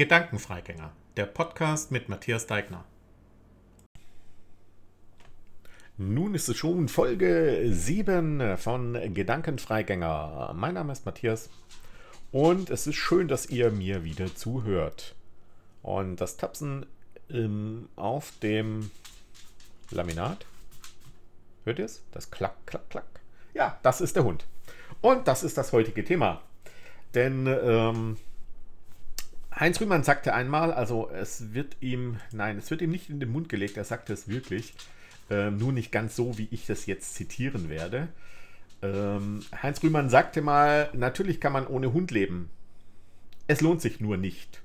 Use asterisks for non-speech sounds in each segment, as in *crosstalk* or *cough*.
Gedankenfreigänger, der Podcast mit Matthias Deigner. Nun ist es schon Folge 7 von Gedankenfreigänger. Mein Name ist Matthias und es ist schön, dass ihr mir wieder zuhört. Und das Tapsen ähm, auf dem Laminat, hört ihr es? Das Klack, Klack, Klack. Ja, das ist der Hund. Und das ist das heutige Thema. Denn ähm, Heinz Rühmann sagte einmal, also es wird ihm, nein, es wird ihm nicht in den Mund gelegt, er sagte es wirklich, äh, nur nicht ganz so, wie ich das jetzt zitieren werde. Ähm, Heinz Rühmann sagte mal, natürlich kann man ohne Hund leben. Es lohnt sich nur nicht.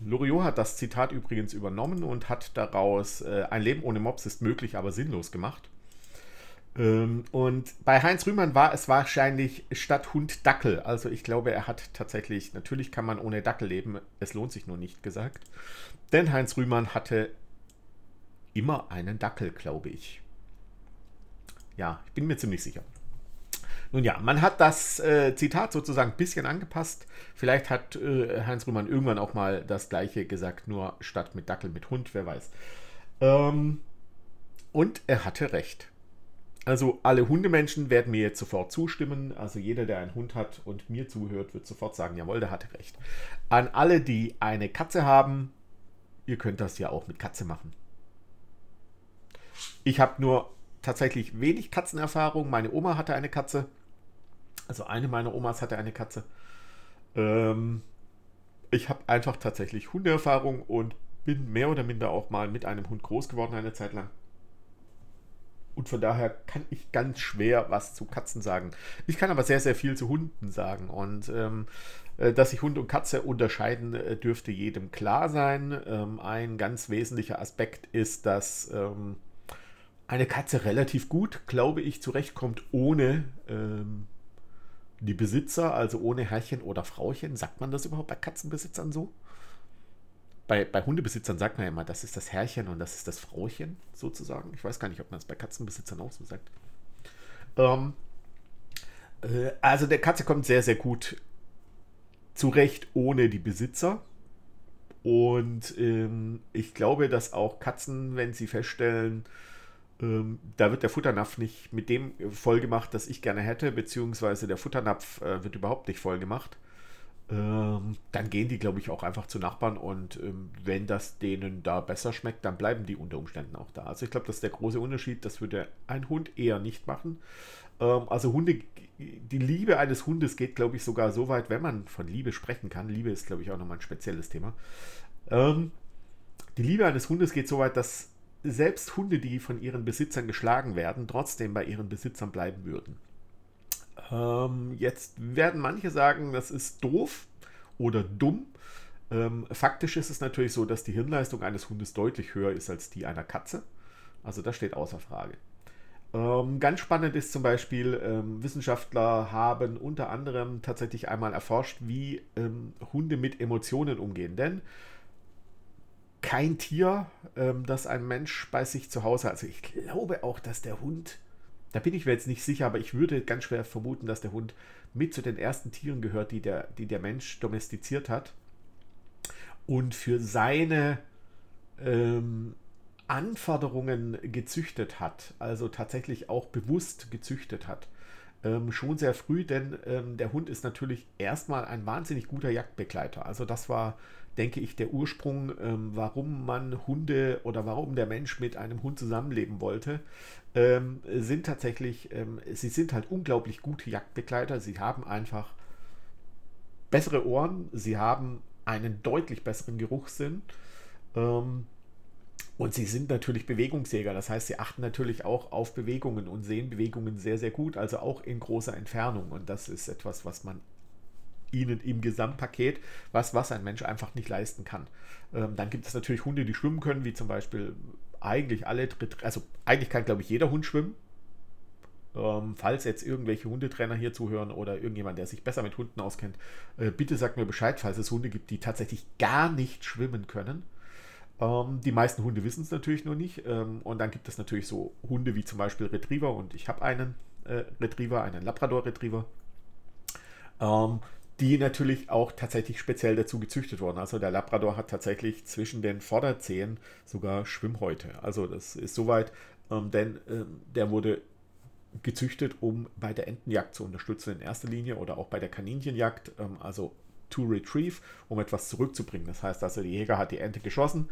Loriot hat das Zitat übrigens übernommen und hat daraus äh, ein Leben ohne Mops ist möglich, aber sinnlos gemacht. Ähm, und bei Heinz Rühmann war es wahrscheinlich statt Hund Dackel. Also ich glaube, er hat tatsächlich, natürlich kann man ohne Dackel leben, es lohnt sich nur nicht gesagt. Denn Heinz Rühmann hatte immer einen Dackel, glaube ich. Ja, ich bin mir ziemlich sicher. Nun ja, man hat das äh, Zitat sozusagen ein bisschen angepasst. Vielleicht hat äh, Heinz Rühmann irgendwann auch mal das gleiche gesagt, nur statt mit Dackel mit Hund, wer weiß. Ähm, und er hatte recht. Also alle Hundemenschen werden mir jetzt sofort zustimmen. Also jeder, der einen Hund hat und mir zuhört, wird sofort sagen, jawohl, der hatte recht. An alle, die eine Katze haben, ihr könnt das ja auch mit Katze machen. Ich habe nur tatsächlich wenig Katzenerfahrung. Meine Oma hatte eine Katze. Also eine meiner Omas hatte eine Katze. Ähm, ich habe einfach tatsächlich Hundeerfahrung und bin mehr oder minder auch mal mit einem Hund groß geworden eine Zeit lang. Und von daher kann ich ganz schwer was zu Katzen sagen. Ich kann aber sehr, sehr viel zu Hunden sagen. Und ähm, äh, dass sich Hund und Katze unterscheiden, äh, dürfte jedem klar sein. Ähm, ein ganz wesentlicher Aspekt ist, dass ähm, eine Katze relativ gut, glaube ich, zurechtkommt ohne ähm, die Besitzer, also ohne Herrchen oder Frauchen. Sagt man das überhaupt bei Katzenbesitzern so? Bei, bei Hundebesitzern sagt man ja immer, das ist das Herrchen und das ist das Frauchen sozusagen. Ich weiß gar nicht, ob man das bei Katzenbesitzern auch so sagt. Ähm, äh, also der Katze kommt sehr, sehr gut zurecht ohne die Besitzer. Und ähm, ich glaube, dass auch Katzen, wenn sie feststellen, ähm, da wird der Futternapf nicht mit dem voll gemacht, das ich gerne hätte, beziehungsweise der Futternapf äh, wird überhaupt nicht voll gemacht, ähm, dann gehen die, glaube ich, auch einfach zu Nachbarn und ähm, wenn das denen da besser schmeckt, dann bleiben die unter Umständen auch da. Also ich glaube, das ist der große Unterschied. Das würde ein Hund eher nicht machen. Ähm, also Hunde, die Liebe eines Hundes geht, glaube ich, sogar so weit, wenn man von Liebe sprechen kann. Liebe ist, glaube ich, auch nochmal ein spezielles Thema. Ähm, die Liebe eines Hundes geht so weit, dass selbst Hunde, die von ihren Besitzern geschlagen werden, trotzdem bei ihren Besitzern bleiben würden. Ähm, jetzt werden manche sagen, das ist doof oder dumm. Ähm, faktisch ist es natürlich so, dass die Hirnleistung eines Hundes deutlich höher ist als die einer Katze. Also das steht außer Frage. Ähm, ganz spannend ist zum Beispiel, ähm, Wissenschaftler haben unter anderem tatsächlich einmal erforscht, wie ähm, Hunde mit Emotionen umgehen. Denn kein Tier, ähm, das ein Mensch bei sich zu Hause hat, also ich glaube auch, dass der Hund da bin ich mir jetzt nicht sicher, aber ich würde ganz schwer vermuten, dass der Hund mit zu den ersten Tieren gehört, die der, die der Mensch domestiziert hat. Und für seine ähm, Anforderungen gezüchtet hat, also tatsächlich auch bewusst gezüchtet hat. Ähm, schon sehr früh, denn ähm, der Hund ist natürlich erstmal ein wahnsinnig guter Jagdbegleiter. Also das war denke ich, der Ursprung, ähm, warum man Hunde oder warum der Mensch mit einem Hund zusammenleben wollte, ähm, sind tatsächlich, ähm, sie sind halt unglaublich gute Jagdbegleiter. Sie haben einfach bessere Ohren, sie haben einen deutlich besseren Geruchssinn. Ähm, und sie sind natürlich Bewegungsjäger, das heißt, sie achten natürlich auch auf Bewegungen und sehen Bewegungen sehr, sehr gut, also auch in großer Entfernung. Und das ist etwas, was man ihnen im Gesamtpaket, was, was ein Mensch einfach nicht leisten kann. Ähm, dann gibt es natürlich Hunde, die schwimmen können, wie zum Beispiel eigentlich alle, also eigentlich kann, glaube ich, jeder Hund schwimmen. Ähm, falls jetzt irgendwelche Hundetrainer hier zuhören oder irgendjemand, der sich besser mit Hunden auskennt, äh, bitte sagt mir Bescheid, falls es Hunde gibt, die tatsächlich gar nicht schwimmen können. Ähm, die meisten Hunde wissen es natürlich nur nicht. Ähm, und dann gibt es natürlich so Hunde wie zum Beispiel Retriever und ich habe einen äh, Retriever, einen Labrador Retriever. Ähm, die natürlich auch tatsächlich speziell dazu gezüchtet wurden. Also der Labrador hat tatsächlich zwischen den Vorderzehen sogar Schwimmhäute. Also das ist soweit, ähm, denn ähm, der wurde gezüchtet, um bei der Entenjagd zu unterstützen in erster Linie oder auch bei der Kaninchenjagd, ähm, also to retrieve, um etwas zurückzubringen. Das heißt also, der Jäger hat die Ente geschossen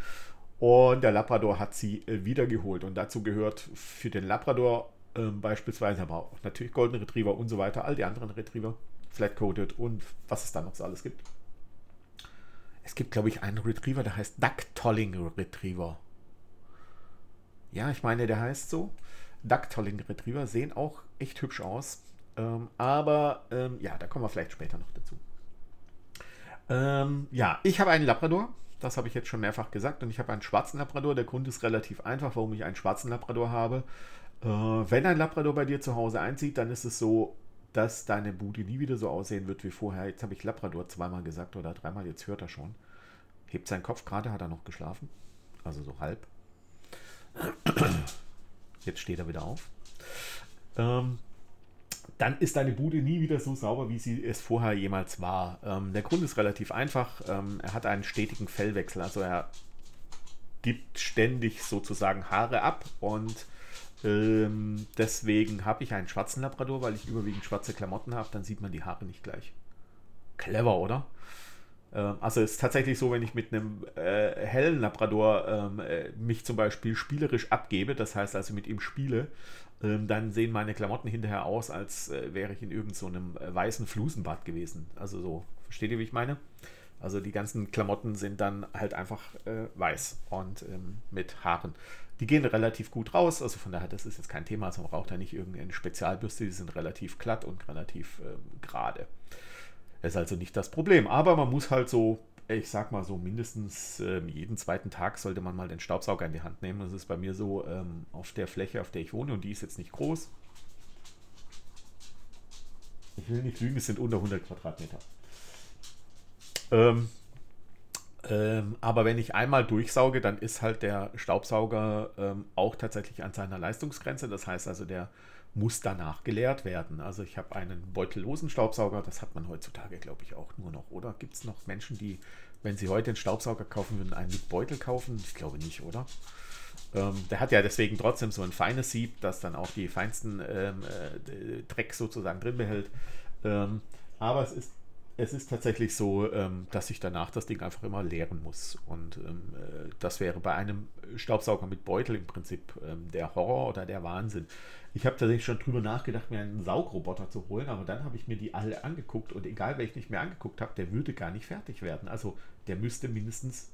und der Labrador hat sie äh, wiedergeholt. Und dazu gehört für den Labrador äh, beispielsweise, aber auch natürlich Golden Retriever und so weiter, all die anderen Retriever, Flat-Coated und was es da noch so alles gibt. Es gibt, glaube ich, einen Retriever, der heißt Duck Tolling Retriever. Ja, ich meine, der heißt so. Duck Tolling Retriever sehen auch echt hübsch aus. Ähm, aber ähm, ja, da kommen wir vielleicht später noch dazu. Ähm, ja, ich habe einen Labrador. Das habe ich jetzt schon mehrfach gesagt. Und ich habe einen schwarzen Labrador. Der Grund ist relativ einfach, warum ich einen schwarzen Labrador habe. Äh, wenn ein Labrador bei dir zu Hause einzieht, dann ist es so, dass deine Bude nie wieder so aussehen wird wie vorher. Jetzt habe ich Labrador zweimal gesagt oder dreimal, jetzt hört er schon. Hebt seinen Kopf gerade, hat er noch geschlafen. Also so halb. Jetzt steht er wieder auf. Ähm, dann ist deine Bude nie wieder so sauber, wie sie es vorher jemals war. Ähm, der Grund ist relativ einfach. Ähm, er hat einen stetigen Fellwechsel. Also er gibt ständig sozusagen Haare ab und ähm, deswegen habe ich einen schwarzen Labrador, weil ich überwiegend schwarze Klamotten habe. Dann sieht man die Haare nicht gleich. Clever, oder? Ähm, also es ist tatsächlich so, wenn ich mit einem äh, hellen Labrador ähm, äh, mich zum Beispiel spielerisch abgebe, das heißt also mit ihm spiele, dann sehen meine Klamotten hinterher aus, als äh, wäre ich in irgendeinem so äh, weißen Flusenbad gewesen. Also so, versteht ihr, wie ich meine? Also die ganzen Klamotten sind dann halt einfach äh, weiß und ähm, mit Haaren. Die gehen relativ gut raus, also von daher, das ist jetzt kein Thema, also man braucht da nicht irgendeine Spezialbürste, die sind relativ glatt und relativ ähm, gerade. Das ist also nicht das Problem, aber man muss halt so, ich sag mal so, mindestens ähm, jeden zweiten Tag sollte man mal den Staubsauger in die Hand nehmen. Das ist bei mir so ähm, auf der Fläche, auf der ich wohne und die ist jetzt nicht groß. Ich will nicht lügen, es sind unter 100 Quadratmeter. Ähm, ähm, aber wenn ich einmal durchsauge, dann ist halt der Staubsauger ähm, auch tatsächlich an seiner Leistungsgrenze. Das heißt also, der muss danach geleert werden. Also ich habe einen beutellosen Staubsauger, das hat man heutzutage, glaube ich, auch nur noch. Oder gibt es noch Menschen, die, wenn sie heute einen Staubsauger kaufen würden, einen mit Beutel kaufen? Ich glaube nicht, oder? Ähm, der hat ja deswegen trotzdem so ein feines Sieb, das dann auch die feinsten ähm, äh, Dreck sozusagen drin behält. Ähm, aber es ist es ist tatsächlich so, ähm, dass ich danach das Ding einfach immer leeren muss. Und ähm, äh, das wäre bei einem Staubsauger mit Beutel im Prinzip ähm, der Horror oder der Wahnsinn. Ich habe tatsächlich schon drüber nachgedacht, mir einen Saugroboter zu holen, aber dann habe ich mir die alle angeguckt und egal, welchen ich mir angeguckt habe, der würde gar nicht fertig werden. Also der müsste mindestens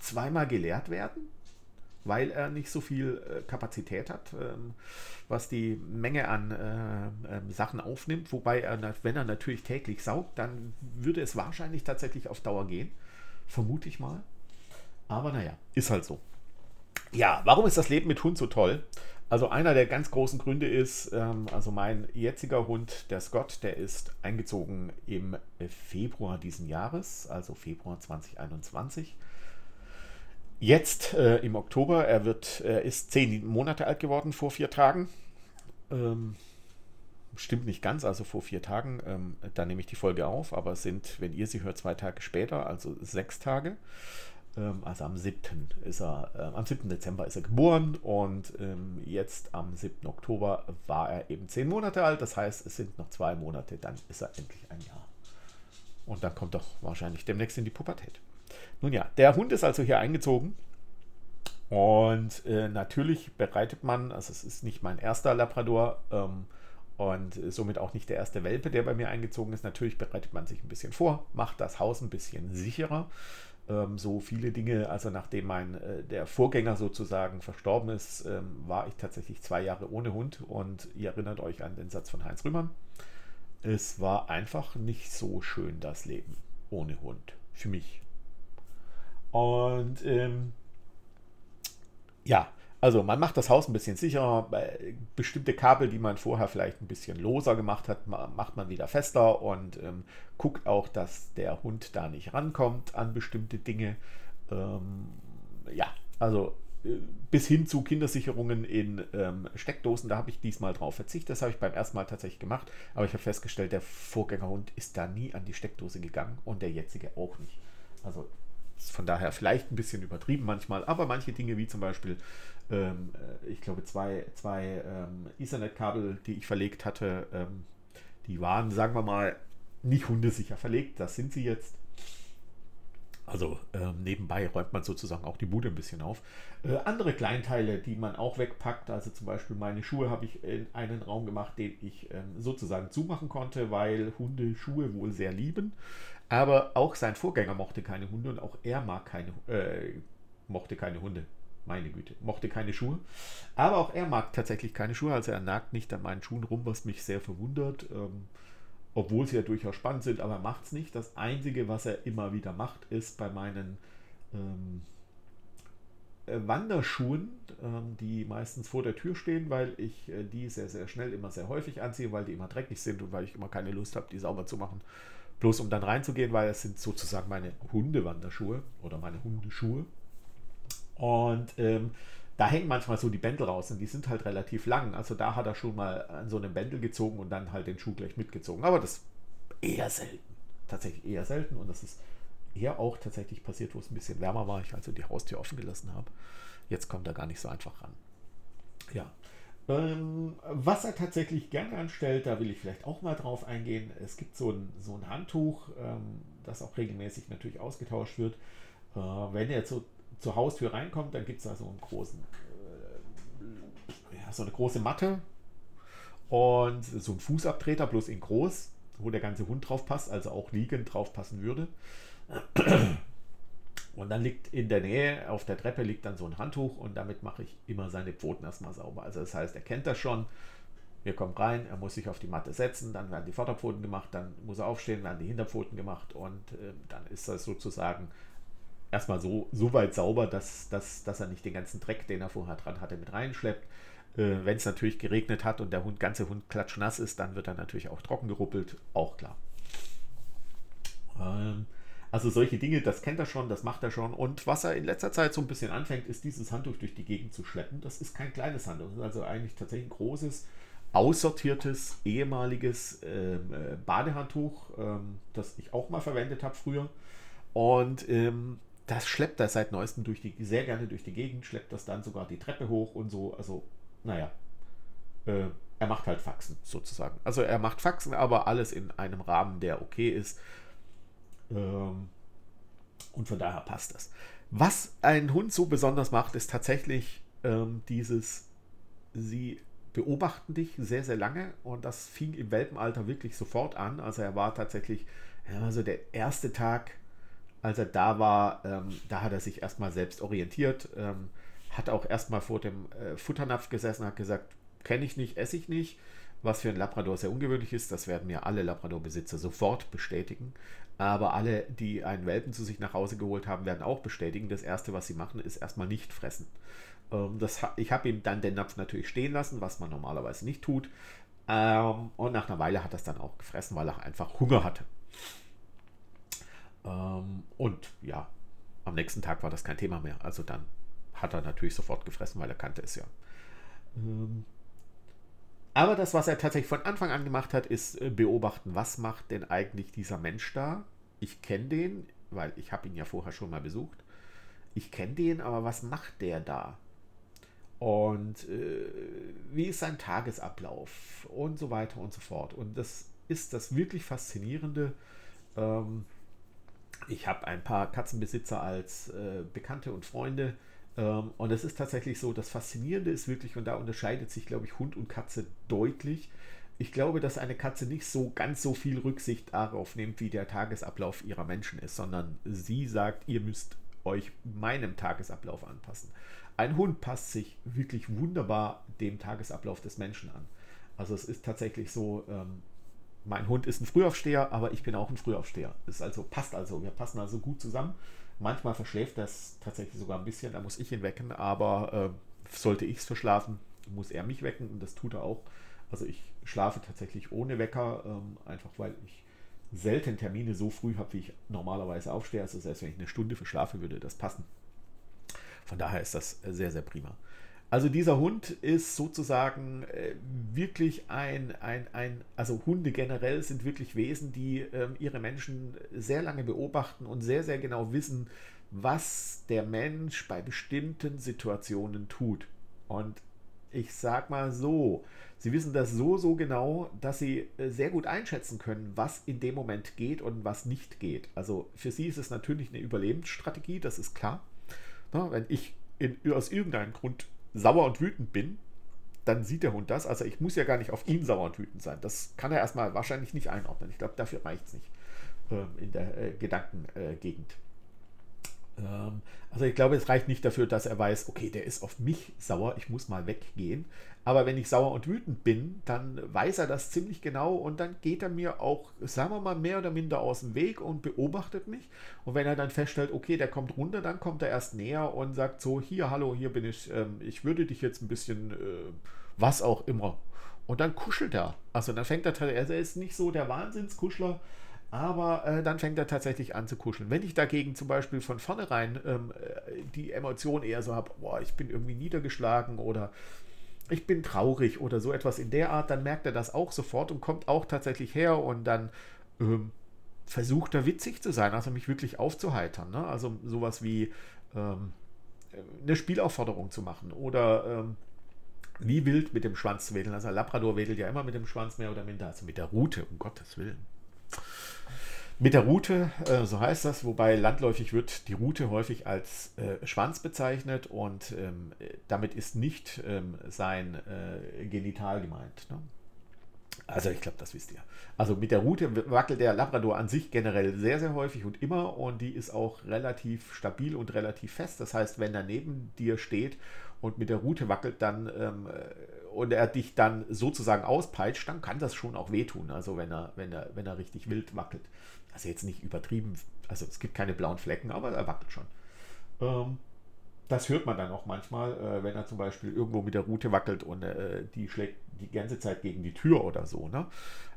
zweimal geleert werden weil er nicht so viel äh, Kapazität hat, ähm, was die Menge an äh, ähm, Sachen aufnimmt. Wobei er, wenn er natürlich täglich saugt, dann würde es wahrscheinlich tatsächlich auf Dauer gehen. Vermute ich mal. Aber naja, ist halt so. Ja, warum ist das Leben mit Hund so toll? Also einer der ganz großen Gründe ist, ähm, also mein jetziger Hund, der Scott, der ist eingezogen im Februar diesen Jahres, also Februar 2021 jetzt äh, im Oktober. Er wird, er ist zehn Monate alt geworden vor vier Tagen. Ähm, stimmt nicht ganz, also vor vier Tagen. Ähm, da nehme ich die Folge auf, aber es sind, wenn ihr sie hört, zwei Tage später, also sechs Tage. Ähm, also am 7. ist er, äh, am 7. Dezember ist er geboren und ähm, jetzt am 7. Oktober war er eben zehn Monate alt. Das heißt, es sind noch zwei Monate, dann ist er endlich ein Jahr. Und dann kommt doch wahrscheinlich demnächst in die Pubertät. Nun ja, der Hund ist also hier eingezogen. Und äh, natürlich bereitet man, also es ist nicht mein erster Labrador ähm, und somit auch nicht der erste Welpe, der bei mir eingezogen ist. Natürlich bereitet man sich ein bisschen vor, macht das Haus ein bisschen sicherer. Ähm, so viele Dinge, also nachdem mein äh, der Vorgänger sozusagen verstorben ist, ähm, war ich tatsächlich zwei Jahre ohne Hund und ihr erinnert euch an den Satz von Heinz Rühmann. Es war einfach nicht so schön das Leben ohne Hund. Für mich und ähm, ja, also man macht das Haus ein bisschen sicherer. Bestimmte Kabel, die man vorher vielleicht ein bisschen loser gemacht hat, macht man wieder fester und ähm, guckt auch, dass der Hund da nicht rankommt an bestimmte Dinge. Ähm, ja, also bis hin zu Kindersicherungen in ähm, Steckdosen, da habe ich diesmal drauf verzichtet. Das habe ich beim ersten Mal tatsächlich gemacht, aber ich habe festgestellt, der Vorgängerhund ist da nie an die Steckdose gegangen und der jetzige auch nicht. Also von daher vielleicht ein bisschen übertrieben manchmal, aber manche Dinge wie zum Beispiel, ähm, äh, ich glaube, zwei, zwei ähm, Ethernet-Kabel, die ich verlegt hatte, ähm, die waren, sagen wir mal, nicht hundesicher verlegt. Das sind sie jetzt. Also ähm, nebenbei räumt man sozusagen auch die Bude ein bisschen auf. Äh, andere Kleinteile, die man auch wegpackt, also zum Beispiel meine Schuhe habe ich in einen Raum gemacht, den ich ähm, sozusagen zumachen konnte, weil Hunde Schuhe wohl sehr lieben. Aber auch sein Vorgänger mochte keine Hunde und auch er mag keine, äh, mochte keine Hunde. Meine Güte, mochte keine Schuhe. Aber auch er mag tatsächlich keine Schuhe, also er nagt nicht an meinen Schuhen rum, was mich sehr verwundert. Ähm, obwohl sie ja durchaus spannend sind, aber macht es nicht. Das Einzige, was er immer wieder macht, ist bei meinen ähm, äh, Wanderschuhen, ähm, die meistens vor der Tür stehen, weil ich äh, die sehr, sehr schnell immer sehr häufig anziehe, weil die immer dreckig sind und weil ich immer keine Lust habe, die sauber zu machen. Bloß um dann reinzugehen, weil es sind sozusagen meine Hundewanderschuhe oder meine Hundeschuhe. Und ähm, da hängen manchmal so die Bändel raus und die sind halt relativ lang. Also da hat er schon mal an so einem Bändel gezogen und dann halt den Schuh gleich mitgezogen. Aber das eher selten. Tatsächlich eher selten und das ist eher auch tatsächlich passiert, wo es ein bisschen wärmer war, ich also die Haustür offen gelassen habe. Jetzt kommt er gar nicht so einfach ran. Ja. Ähm, was er tatsächlich gerne anstellt, da will ich vielleicht auch mal drauf eingehen. Es gibt so ein, so ein Handtuch, ähm, das auch regelmäßig natürlich ausgetauscht wird. Äh, wenn er so zur Haustür reinkommt, dann gibt es da so einen großen, äh, ja, so eine große Matte und so einen Fußabtreter, bloß in groß, wo der ganze Hund drauf passt, also auch liegend drauf passen würde. Und dann liegt in der Nähe auf der Treppe liegt dann so ein Handtuch und damit mache ich immer seine Pfoten erstmal sauber. Also das heißt, er kennt das schon. Wir kommen rein, er muss sich auf die Matte setzen, dann werden die Vorderpfoten gemacht, dann muss er aufstehen, werden die Hinterpfoten gemacht und äh, dann ist das sozusagen erstmal so, so weit sauber, dass, dass, dass er nicht den ganzen Dreck, den er vorher dran hatte, mit reinschleppt. Äh, Wenn es natürlich geregnet hat und der Hund, ganze Hund klatschnass ist, dann wird er natürlich auch trocken geruppelt, auch klar. Ähm, also solche Dinge, das kennt er schon, das macht er schon. Und was er in letzter Zeit so ein bisschen anfängt, ist dieses Handtuch durch die Gegend zu schleppen. Das ist kein kleines Handtuch, das ist also eigentlich tatsächlich ein großes, aussortiertes, ehemaliges ähm, äh, Badehandtuch, ähm, das ich auch mal verwendet habe früher. Und ähm, das schleppt er seit neuestem durch die, sehr gerne durch die Gegend, schleppt das dann sogar die Treppe hoch und so. Also, naja, äh, er macht halt Faxen sozusagen. Also er macht Faxen, aber alles in einem Rahmen, der okay ist. Ähm, und von daher passt das. Was ein Hund so besonders macht, ist tatsächlich ähm, dieses, sie beobachten dich sehr, sehr lange und das fing im Welpenalter wirklich sofort an. Also er war tatsächlich, also der erste Tag als er da war, ähm, da hat er sich erstmal selbst orientiert, ähm, hat auch erstmal vor dem äh, Futternapf gesessen, hat gesagt, kenne ich nicht, esse ich nicht, was für ein Labrador sehr ungewöhnlich ist, das werden mir alle Labrador-Besitzer sofort bestätigen. Aber alle, die einen Welpen zu sich nach Hause geholt haben, werden auch bestätigen. Das Erste, was sie machen, ist erstmal nicht fressen. Ähm, das, ich habe ihm dann den Napf natürlich stehen lassen, was man normalerweise nicht tut. Ähm, und nach einer Weile hat er es dann auch gefressen, weil er einfach Hunger hatte. Ähm, und ja, am nächsten Tag war das kein Thema mehr. Also dann hat er natürlich sofort gefressen, weil er kannte es ja. Aber das, was er tatsächlich von Anfang an gemacht hat, ist äh, beobachten, was macht denn eigentlich dieser Mensch da? Ich kenne den, weil ich habe ihn ja vorher schon mal besucht. Ich kenne den, aber was macht der da? Und äh, wie ist sein Tagesablauf? Und so weiter und so fort. Und das ist das wirklich Faszinierende. Ähm, ich habe ein paar Katzenbesitzer als äh, Bekannte und Freunde. Ähm, und es ist tatsächlich so, das Faszinierende ist wirklich, und da unterscheidet sich, glaube ich, Hund und Katze deutlich. Ich glaube, dass eine Katze nicht so ganz so viel Rücksicht darauf nimmt, wie der Tagesablauf ihrer Menschen ist, sondern sie sagt, ihr müsst euch meinem Tagesablauf anpassen. Ein Hund passt sich wirklich wunderbar dem Tagesablauf des Menschen an. Also es ist tatsächlich so, ähm, mein Hund ist ein Frühaufsteher, aber ich bin auch ein Frühaufsteher. Ist also, passt also. Wir passen also gut zusammen. Manchmal verschläft das tatsächlich sogar ein bisschen, da muss ich ihn wecken, aber äh, sollte ich es verschlafen, muss er mich wecken und das tut er auch. Also ich schlafe tatsächlich ohne Wecker, ähm, einfach weil ich selten Termine so früh habe, wie ich normalerweise aufstehe. Also selbst wenn ich eine Stunde verschlafe, würde das passen. Von daher ist das sehr, sehr prima. Also dieser Hund ist sozusagen äh, wirklich ein, ein, ein, also Hunde generell sind wirklich Wesen, die ähm, ihre Menschen sehr lange beobachten und sehr, sehr genau wissen, was der Mensch bei bestimmten Situationen tut. Und ich sag mal so, sie wissen das so, so genau, dass sie äh, sehr gut einschätzen können, was in dem Moment geht und was nicht geht. Also für sie ist es natürlich eine Überlebensstrategie, das ist klar. Na, wenn ich in, aus irgendeinem Grund sauer und wütend bin, dann sieht der Hund das. Also ich muss ja gar nicht auf ihn sauer und wütend sein. Das kann er erstmal wahrscheinlich nicht einordnen. Ich glaube, dafür reicht es nicht äh, in der äh, Gedankengegend. Ähm, also ich glaube, es reicht nicht dafür, dass er weiß, okay, der ist auf mich sauer, ich muss mal weggehen. Aber wenn ich sauer und wütend bin, dann weiß er das ziemlich genau und dann geht er mir auch, sagen wir mal, mehr oder minder aus dem Weg und beobachtet mich. Und wenn er dann feststellt, okay, der kommt runter, dann kommt er erst näher und sagt so, hier, hallo, hier bin ich, ähm, ich würde dich jetzt ein bisschen, äh, was auch immer. Und dann kuschelt er. Also dann fängt er, er ist nicht so der Wahnsinnskuschler, aber äh, dann fängt er tatsächlich an zu kuscheln. Wenn ich dagegen zum Beispiel von vornherein ähm, äh, die Emotion eher so habe, boah, ich bin irgendwie niedergeschlagen oder ich bin traurig oder so etwas in der Art, dann merkt er das auch sofort und kommt auch tatsächlich her und dann ähm, versucht er witzig zu sein, also mich wirklich aufzuheitern. Ne? Also sowas wie ähm, eine Spielaufforderung zu machen oder ähm, wie wild mit dem Schwanz zu wedeln. Also Labrador wedelt ja immer mit dem Schwanz mehr oder minder, also mit der Rute, um Gottes Willen. Mit der Route, äh, so heißt das, wobei landläufig wird die Route häufig als äh, Schwanz bezeichnet und ähm, damit ist nicht ähm, sein äh, Genital gemeint. Ne? Also ich glaube, das wisst ihr. Also mit der Route wackelt der Labrador an sich generell sehr, sehr häufig und immer und die ist auch relativ stabil und relativ fest. Das heißt, wenn er neben dir steht und mit der Route wackelt, dann ähm, und er dich dann sozusagen auspeitscht, dann kann das schon auch wehtun. Also wenn er, wenn er, wenn er richtig wild wackelt. Also jetzt nicht übertrieben, also es gibt keine blauen Flecken, aber er wackelt schon. Ähm, das hört man dann auch manchmal, äh, wenn er zum Beispiel irgendwo mit der Route wackelt und äh, die schlägt die ganze Zeit gegen die Tür oder so. Ne?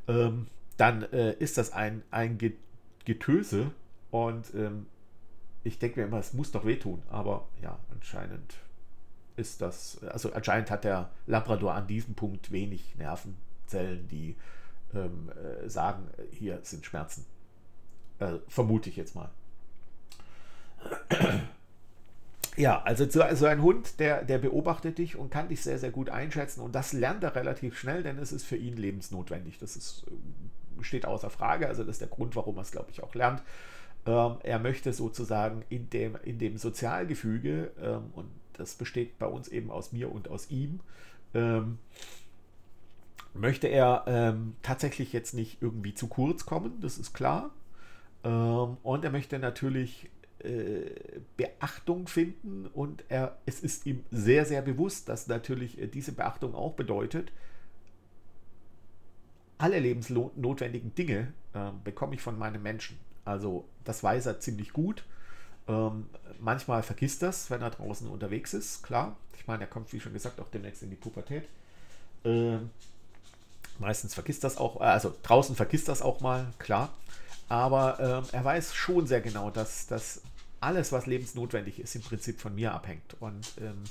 Ähm, dann äh, ist das ein, ein Getöse und ähm, ich denke mir immer, es muss doch wehtun, aber ja, anscheinend ist das, also anscheinend hat der Labrador an diesem Punkt wenig Nervenzellen, die ähm, äh, sagen, hier sind Schmerzen. Äh, vermute ich jetzt mal. Ja, also so also ein Hund, der, der beobachtet dich und kann dich sehr, sehr gut einschätzen und das lernt er relativ schnell, denn es ist für ihn lebensnotwendig. Das ist, äh, steht außer Frage, also das ist der Grund, warum er es, glaube ich, auch lernt. Ähm, er möchte sozusagen in dem, in dem Sozialgefüge, ähm, und das besteht bei uns eben aus mir und aus ihm, ähm, möchte er ähm, tatsächlich jetzt nicht irgendwie zu kurz kommen, das ist klar. Ähm, und er möchte natürlich äh, Beachtung finden und er, es ist ihm sehr, sehr bewusst, dass natürlich äh, diese Beachtung auch bedeutet, alle lebensnotwendigen Dinge äh, bekomme ich von meinem Menschen. Also das weiß er ziemlich gut. Ähm, manchmal vergisst das, wenn er draußen unterwegs ist, klar. Ich meine, er kommt, wie schon gesagt, auch demnächst in die Pubertät. Ähm, meistens vergisst das auch, also draußen vergisst das auch mal, klar. Aber ähm, er weiß schon sehr genau, dass, dass alles, was lebensnotwendig ist, im Prinzip von mir abhängt. Und ähm,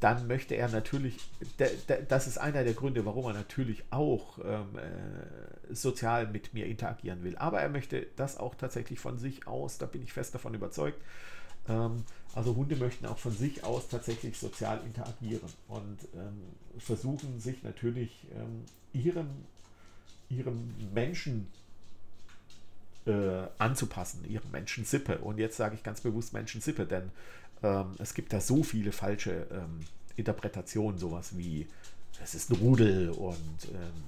dann möchte er natürlich, das ist einer der Gründe, warum er natürlich auch ähm, äh, sozial mit mir interagieren will. Aber er möchte das auch tatsächlich von sich aus, da bin ich fest davon überzeugt. Ähm, also Hunde möchten auch von sich aus tatsächlich sozial interagieren und ähm, versuchen sich natürlich ähm, ihrem, ihrem Menschen äh, anzupassen, ihrem Menschensippe. Und jetzt sage ich ganz bewusst Menschensippe, denn ähm, es gibt da so viele falsche ähm, Interpretationen, sowas wie es ist ein Rudel und ähm,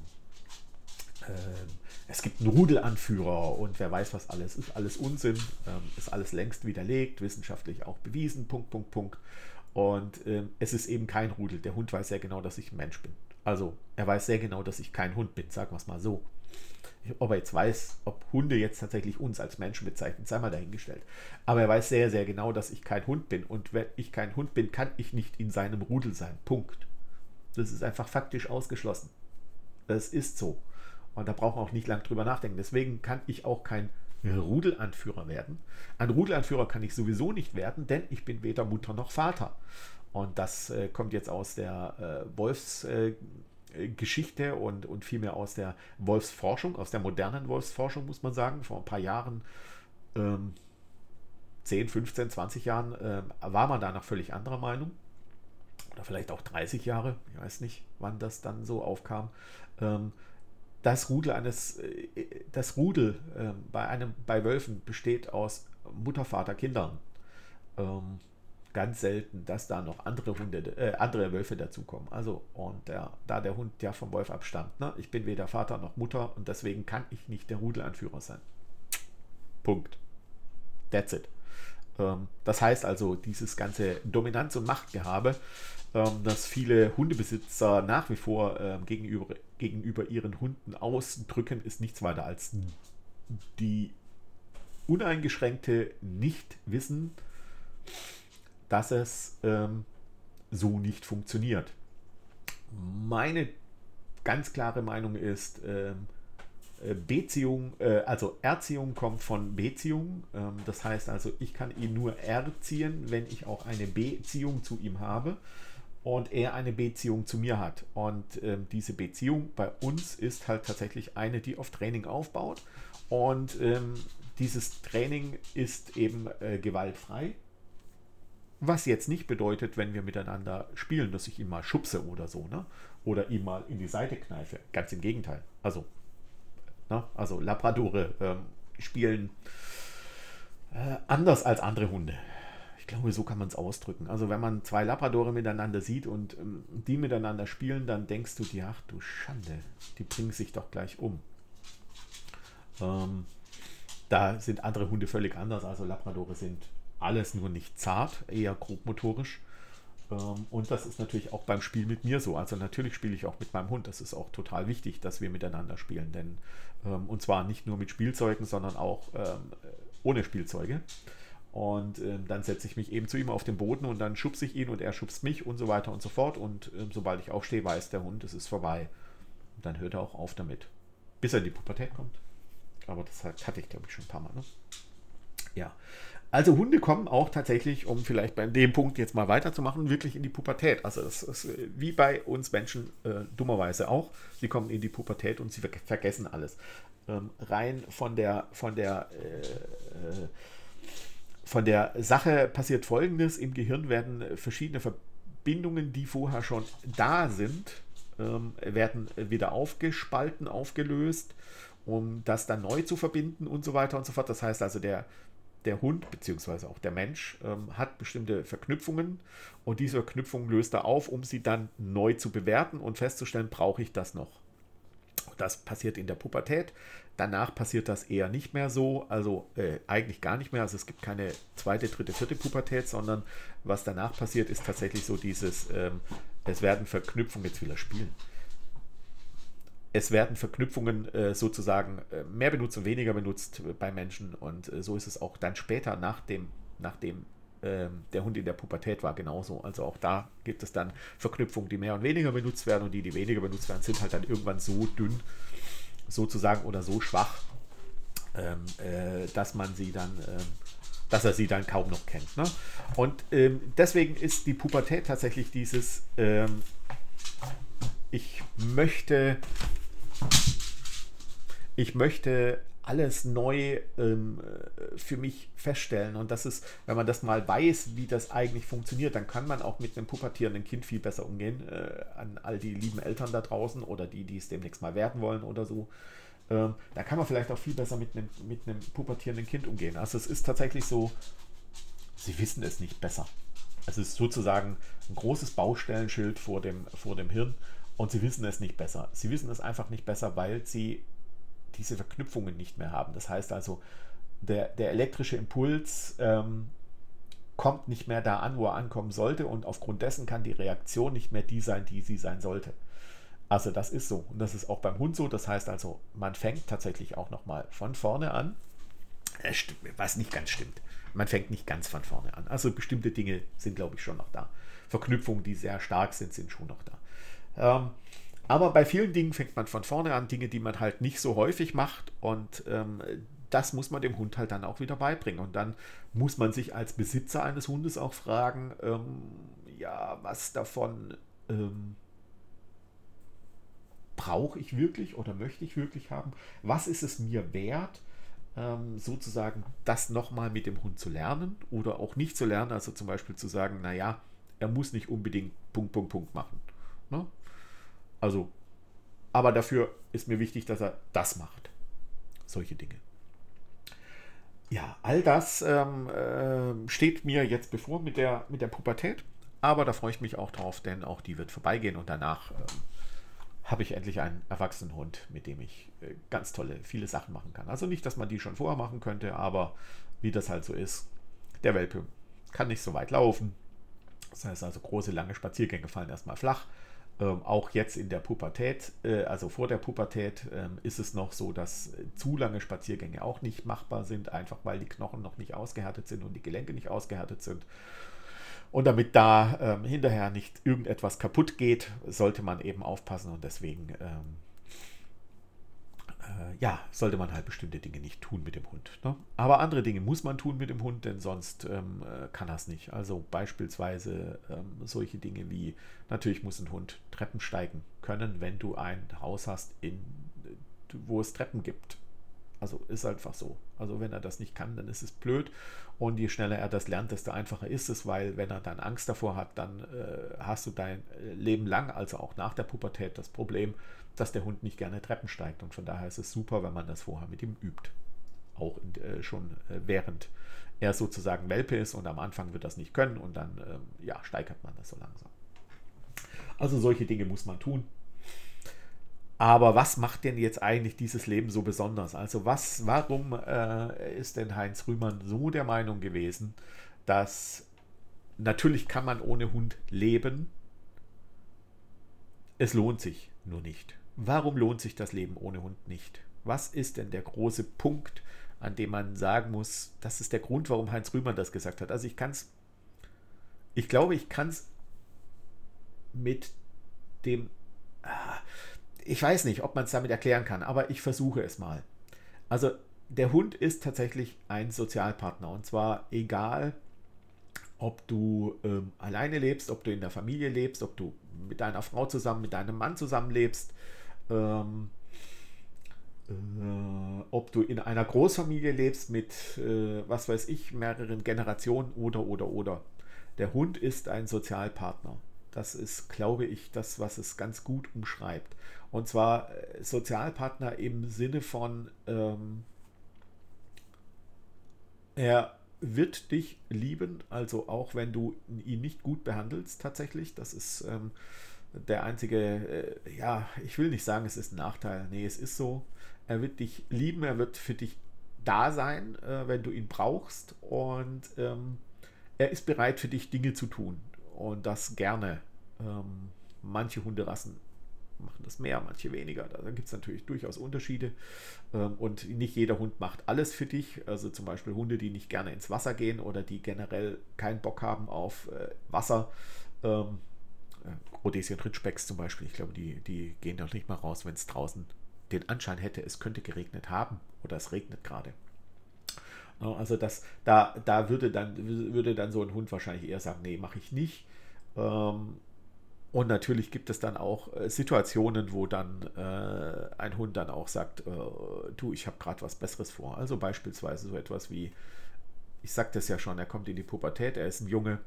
ähm, es gibt einen Rudelanführer und wer weiß was alles. Ist alles Unsinn, ähm, ist alles längst widerlegt, wissenschaftlich auch bewiesen, Punkt, Punkt, Punkt. Und ähm, es ist eben kein Rudel. Der Hund weiß sehr genau, dass ich ein Mensch bin. Also er weiß sehr genau, dass ich kein Hund bin, sagen wir es mal so. Ob er jetzt weiß, ob Hunde jetzt tatsächlich uns als Menschen bezeichnen, sei mal dahingestellt. Aber er weiß sehr, sehr genau, dass ich kein Hund bin. Und wenn ich kein Hund bin, kann ich nicht in seinem Rudel sein. Punkt. Das ist einfach faktisch ausgeschlossen. Das ist so. Und da brauchen wir auch nicht lang drüber nachdenken. Deswegen kann ich auch kein Rudelanführer werden. Ein Rudelanführer kann ich sowieso nicht werden, denn ich bin weder Mutter noch Vater. Und das äh, kommt jetzt aus der äh, Wolfsgeschichte äh, und, und vielmehr aus der Wolfsforschung, aus der modernen Wolfsforschung, muss man sagen. Vor ein paar Jahren, ähm, 10, 15, 20 Jahren, äh, war man da noch völlig anderer Meinung. Oder vielleicht auch 30 Jahre, ich weiß nicht, wann das dann so aufkam. Ähm, das Rudel eines, äh, das Rudel äh, bei einem, bei Wölfen besteht aus Mutter, Vater, Kindern. Ähm, ganz selten, dass da noch andere Hunde, äh, andere Wölfe dazukommen. Also, und der, da der Hund ja vom Wolf abstammt, ne? ich bin weder Vater noch Mutter und deswegen kann ich nicht der Rudelanführer sein. Punkt. That's it. Ähm, das heißt also, dieses ganze Dominanz- und Machtgehabe, ähm, das viele Hundebesitzer nach wie vor ähm, gegenüber, gegenüber ihren Hunden ausdrücken, ist nichts weiter als die uneingeschränkte Nichtwissen, dass es ähm, so nicht funktioniert. Meine ganz klare Meinung ist, ähm, äh, Beziehung, äh, also Erziehung kommt von Beziehung. Ähm, das heißt also, ich kann ihn nur erziehen, wenn ich auch eine Beziehung zu ihm habe und er eine Beziehung zu mir hat. Und ähm, diese Beziehung bei uns ist halt tatsächlich eine, die auf Training aufbaut. Und ähm, dieses Training ist eben äh, gewaltfrei. Was jetzt nicht bedeutet, wenn wir miteinander spielen, dass ich ihn mal schubse oder so, ne? Oder ihm mal in die Seite kneife. Ganz im Gegenteil. Also Ne? Also Labradore ähm, spielen äh, anders als andere Hunde. Ich glaube, so kann man es ausdrücken. Also wenn man zwei Labradore miteinander sieht und ähm, die miteinander spielen, dann denkst du dir, ach du Schande, die bringen sich doch gleich um. Ähm, da sind andere Hunde völlig anders. Also Labradore sind alles nur nicht zart, eher grobmotorisch. Ähm, und das ist natürlich auch beim Spiel mit mir so. Also natürlich spiele ich auch mit meinem Hund. Das ist auch total wichtig, dass wir miteinander spielen. Denn ähm, und zwar nicht nur mit Spielzeugen, sondern auch ähm, ohne Spielzeuge. Und dann setze ich mich eben zu ihm auf den Boden und dann schubse ich ihn und er schubst mich und so weiter und so fort. Und sobald ich aufstehe, weiß der Hund, es ist vorbei. Und dann hört er auch auf damit. Bis er in die Pubertät kommt. Aber das hatte ich, glaube ich, schon ein paar Mal. Ne? Ja. Also Hunde kommen auch tatsächlich, um vielleicht bei dem Punkt jetzt mal weiterzumachen, wirklich in die Pubertät. Also es ist wie bei uns Menschen äh, dummerweise auch. Sie kommen in die Pubertät und sie ver vergessen alles. Ähm, rein von der von der äh, von der Sache passiert Folgendes: Im Gehirn werden verschiedene Verbindungen, die vorher schon da sind, ähm, werden wieder aufgespalten, aufgelöst, um das dann neu zu verbinden und so weiter und so fort. Das heißt also der der Hund bzw. auch der Mensch ähm, hat bestimmte Verknüpfungen und diese Verknüpfungen löst er auf, um sie dann neu zu bewerten und festzustellen, brauche ich das noch. Das passiert in der Pubertät. Danach passiert das eher nicht mehr so, also äh, eigentlich gar nicht mehr. Also es gibt keine zweite, dritte, vierte Pubertät, sondern was danach passiert, ist tatsächlich so dieses, ähm, es werden Verknüpfungen, jetzt will er spielen, es werden Verknüpfungen äh, sozusagen äh, mehr benutzt und weniger benutzt bei Menschen. Und äh, so ist es auch dann später, nachdem, nachdem ähm, der Hund in der Pubertät war, genauso. Also auch da gibt es dann Verknüpfungen, die mehr und weniger benutzt werden. Und die, die weniger benutzt werden, sind halt dann irgendwann so dünn, sozusagen, oder so schwach, ähm, äh, dass man sie dann. Ähm, dass er sie dann kaum noch kennt. Ne? Und ähm, deswegen ist die Pubertät tatsächlich dieses, ähm, ich möchte ich möchte alles neu ähm, äh, für mich feststellen. Und das ist, wenn man das mal weiß, wie das eigentlich funktioniert, dann kann man auch mit einem pubertierenden Kind viel besser umgehen. Äh, an all die lieben Eltern da draußen oder die, die es demnächst mal werden wollen oder so. Ähm, da kann man vielleicht auch viel besser mit einem, mit einem pubertierenden Kind umgehen. Also es ist tatsächlich so, sie wissen es nicht besser. Es ist sozusagen ein großes Baustellenschild vor dem, vor dem Hirn und sie wissen es nicht besser. Sie wissen es einfach nicht besser, weil sie diese Verknüpfungen nicht mehr haben. Das heißt also, der, der elektrische Impuls ähm, kommt nicht mehr da an, wo er ankommen sollte und aufgrund dessen kann die Reaktion nicht mehr die sein, die sie sein sollte. Also das ist so und das ist auch beim Hund so. Das heißt also, man fängt tatsächlich auch nochmal von vorne an, was nicht ganz stimmt. Man fängt nicht ganz von vorne an. Also bestimmte Dinge sind, glaube ich, schon noch da. Verknüpfungen, die sehr stark sind, sind schon noch da. Ähm, aber bei vielen Dingen fängt man von vorne an, Dinge, die man halt nicht so häufig macht und ähm, das muss man dem Hund halt dann auch wieder beibringen. Und dann muss man sich als Besitzer eines Hundes auch fragen, ähm, ja, was davon ähm, brauche ich wirklich oder möchte ich wirklich haben? Was ist es mir wert, ähm, sozusagen das nochmal mit dem Hund zu lernen oder auch nicht zu lernen? Also zum Beispiel zu sagen, naja, er muss nicht unbedingt Punkt, Punkt, Punkt machen. Ne? Also, aber dafür ist mir wichtig, dass er das macht. Solche Dinge. Ja, all das ähm, äh, steht mir jetzt bevor mit der, mit der Pubertät. Aber da freue ich mich auch drauf, denn auch die wird vorbeigehen und danach ähm, habe ich endlich einen erwachsenen Hund, mit dem ich äh, ganz tolle, viele Sachen machen kann. Also nicht, dass man die schon vorher machen könnte, aber wie das halt so ist, der Welpe kann nicht so weit laufen. Das heißt also, große, lange Spaziergänge fallen erstmal flach. Ähm, auch jetzt in der Pubertät, äh, also vor der Pubertät, ähm, ist es noch so, dass äh, zu lange Spaziergänge auch nicht machbar sind, einfach weil die Knochen noch nicht ausgehärtet sind und die Gelenke nicht ausgehärtet sind. Und damit da ähm, hinterher nicht irgendetwas kaputt geht, sollte man eben aufpassen und deswegen ähm, äh, ja, sollte man halt bestimmte Dinge nicht tun mit dem Hund. Ne? Aber andere Dinge muss man tun mit dem Hund, denn sonst ähm, äh, kann er es nicht. Also beispielsweise ähm, solche Dinge wie, natürlich muss ein Hund Treppen steigen können, wenn du ein Haus hast, in, wo es Treppen gibt. Also ist einfach so. Also wenn er das nicht kann, dann ist es blöd. Und je schneller er das lernt, desto einfacher ist es, weil wenn er dann Angst davor hat, dann äh, hast du dein äh, Leben lang, also auch nach der Pubertät, das Problem, dass der Hund nicht gerne Treppen steigt. Und von daher ist es super, wenn man das vorher mit ihm übt. Auch in, äh, schon äh, während er sozusagen Welpe ist und am Anfang wird das nicht können und dann ähm, ja, steigert man das so langsam. Also solche Dinge muss man tun. Aber was macht denn jetzt eigentlich dieses Leben so besonders? Also was, warum äh, ist denn Heinz Rühmann so der Meinung gewesen, dass natürlich kann man ohne Hund leben, es lohnt sich nur nicht. Warum lohnt sich das Leben ohne Hund nicht? Was ist denn der große Punkt, an dem man sagen muss, das ist der Grund, warum Heinz Rühmann das gesagt hat? Also ich kann es, ich glaube, ich kann es mit dem, ah, ich weiß nicht, ob man es damit erklären kann, aber ich versuche es mal. Also der Hund ist tatsächlich ein Sozialpartner und zwar egal, ob du ähm, alleine lebst, ob du in der Familie lebst, ob du mit deiner Frau zusammen, mit deinem Mann zusammenlebst, ähm, äh, ob du in einer Großfamilie lebst mit, äh, was weiß ich, mehreren Generationen oder, oder, oder. Der Hund ist ein Sozialpartner. Das ist, glaube ich, das, was es ganz gut umschreibt. Und zwar äh, Sozialpartner im Sinne von, ähm, er wird dich lieben, also auch wenn du ihn nicht gut behandelst tatsächlich. Das ist ähm, der einzige, äh, ja, ich will nicht sagen, es ist ein Nachteil. Nee, es ist so. Er wird dich lieben, er wird für dich da sein, äh, wenn du ihn brauchst. Und ähm, er ist bereit für dich Dinge zu tun und das gerne. Ähm, manche Hunderassen machen das mehr, manche weniger. Da gibt es natürlich durchaus Unterschiede. Ähm, und nicht jeder Hund macht alles für dich. Also zum Beispiel Hunde, die nicht gerne ins Wasser gehen oder die generell keinen Bock haben auf äh, Wasser. Rhodesian Ritschbecks zum Beispiel, ich glaube, die, die gehen doch nicht mal raus, wenn es draußen den Anschein hätte, es könnte geregnet haben oder es regnet gerade. Also das, da, da würde, dann, würde dann so ein Hund wahrscheinlich eher sagen, nee, mache ich nicht. Ähm, und natürlich gibt es dann auch äh, Situationen, wo dann äh, ein Hund dann auch sagt, äh, du, ich habe gerade was Besseres vor. Also beispielsweise so etwas wie, ich sagte es ja schon, er kommt in die Pubertät, er ist ein Junge.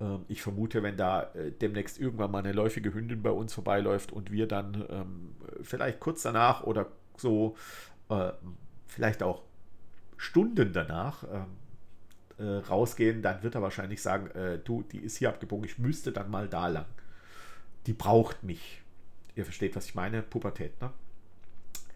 Ähm, ich vermute, wenn da äh, demnächst irgendwann mal eine läufige Hündin bei uns vorbeiläuft und wir dann ähm, vielleicht kurz danach oder so, äh, vielleicht auch Stunden danach, ähm, äh, rausgehen, dann wird er wahrscheinlich sagen, äh, du, die ist hier abgebogen, ich müsste dann mal da lang. Die braucht mich. Ihr versteht, was ich meine? Pubertät, ne?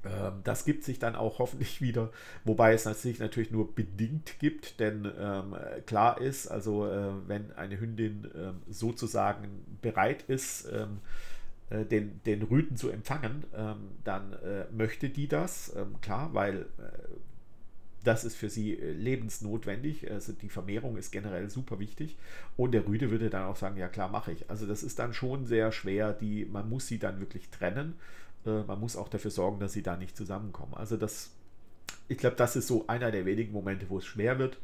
Ähm, das gibt sich dann auch hoffentlich wieder, wobei es sich natürlich nur bedingt gibt, denn ähm, klar ist, also äh, wenn eine Hündin äh, sozusagen bereit ist, ähm, äh, den, den Rüten zu empfangen, ähm, dann äh, möchte die das, ähm, klar, weil äh, das ist für sie äh, lebensnotwendig. Also die Vermehrung ist generell super wichtig. Und der Rüde würde dann auch sagen, ja klar, mache ich. Also das ist dann schon sehr schwer. Die, man muss sie dann wirklich trennen. Äh, man muss auch dafür sorgen, dass sie da nicht zusammenkommen. Also das ich glaube, das ist so einer der wenigen Momente, wo es schwer wird,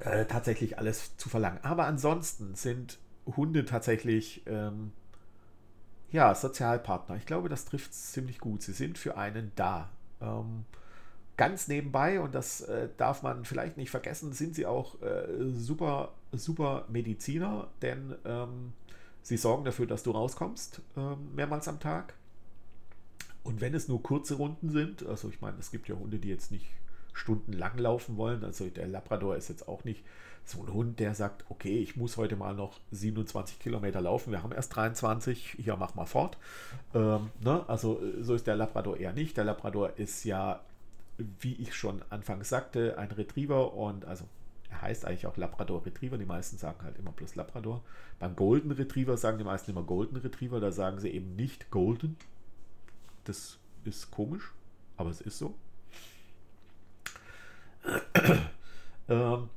äh, tatsächlich alles zu verlangen. Aber ansonsten sind Hunde tatsächlich ähm, ja, Sozialpartner. Ich glaube, das trifft ziemlich gut. Sie sind für einen da. Ähm, ganz nebenbei, und das äh, darf man vielleicht nicht vergessen, sind sie auch äh, super, super Mediziner, denn ähm, sie sorgen dafür, dass du rauskommst, ähm, mehrmals am Tag. Und wenn es nur kurze Runden sind, also ich meine, es gibt ja Hunde, die jetzt nicht stundenlang laufen wollen, also der Labrador ist jetzt auch nicht so ein Hund, der sagt, okay, ich muss heute mal noch 27 Kilometer laufen, wir haben erst 23, hier mach mal fort. Ähm, ne? Also so ist der Labrador eher nicht. Der Labrador ist ja, wie ich schon anfangs sagte, ein Retriever und also er heißt eigentlich auch Labrador Retriever. Die meisten sagen halt immer plus Labrador. Beim Golden Retriever sagen die meisten immer Golden Retriever, da sagen sie eben nicht Golden. Das ist komisch, aber es ist so. *clears throat* ähm,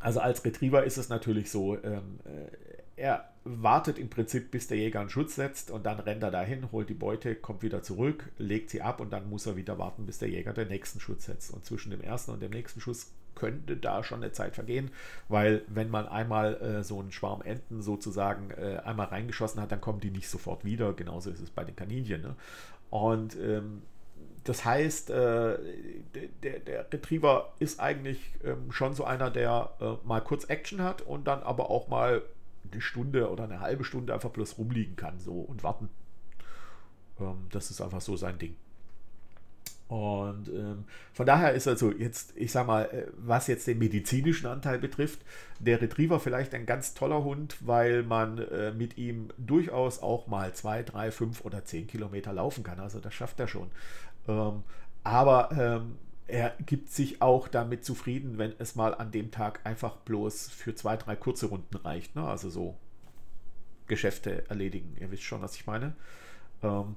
also als Retriever ist es natürlich so, ähm, äh, er wartet im Prinzip, bis der Jäger einen Schutz setzt und dann rennt er dahin, holt die Beute, kommt wieder zurück, legt sie ab und dann muss er wieder warten, bis der Jäger den nächsten Schutz setzt. Und zwischen dem ersten und dem nächsten Schuss könnte da schon eine Zeit vergehen, weil wenn man einmal äh, so einen Schwarm Enten sozusagen äh, einmal reingeschossen hat, dann kommen die nicht sofort wieder. Genauso ist es bei den Kaninchen. Ne? Und ähm, das heißt, äh, der, der, Retriever ist eigentlich ähm, schon so einer, der äh, mal kurz Action hat und dann aber auch mal eine Stunde oder eine halbe Stunde einfach bloß rumliegen kann so und warten. Ähm, das ist einfach so sein Ding. Und ähm, von daher ist also jetzt, ich sag mal, äh, was jetzt den medizinischen Anteil betrifft, der Retriever vielleicht ein ganz toller Hund, weil man äh, mit ihm durchaus auch mal zwei, drei, fünf oder zehn Kilometer laufen kann. Also das schafft er schon. Ähm, aber ähm, er gibt sich auch damit zufrieden, wenn es mal an dem Tag einfach bloß für zwei, drei kurze Runden reicht. Ne? Also so Geschäfte erledigen. Ihr wisst schon, was ich meine. Ähm,